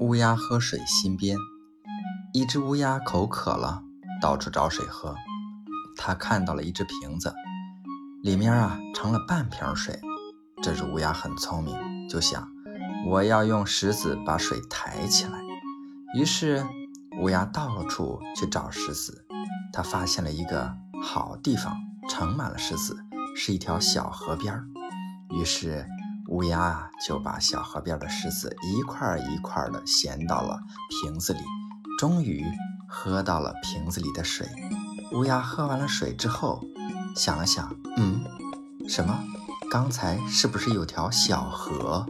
乌鸦喝水新编。一只乌鸦口渴了，到处找水喝。它看到了一只瓶子，里面啊盛了半瓶水。这只乌鸦很聪明，就想我要用石子把水抬起来。于是乌鸦到处去找石子。它发现了一个好地方，盛满了石子，是一条小河边儿于是。乌鸦，就把小河边的石子一块一块的衔到了瓶子里，终于喝到了瓶子里的水。乌鸦喝完了水之后，想了想，嗯，什么？刚才是不是有条小河？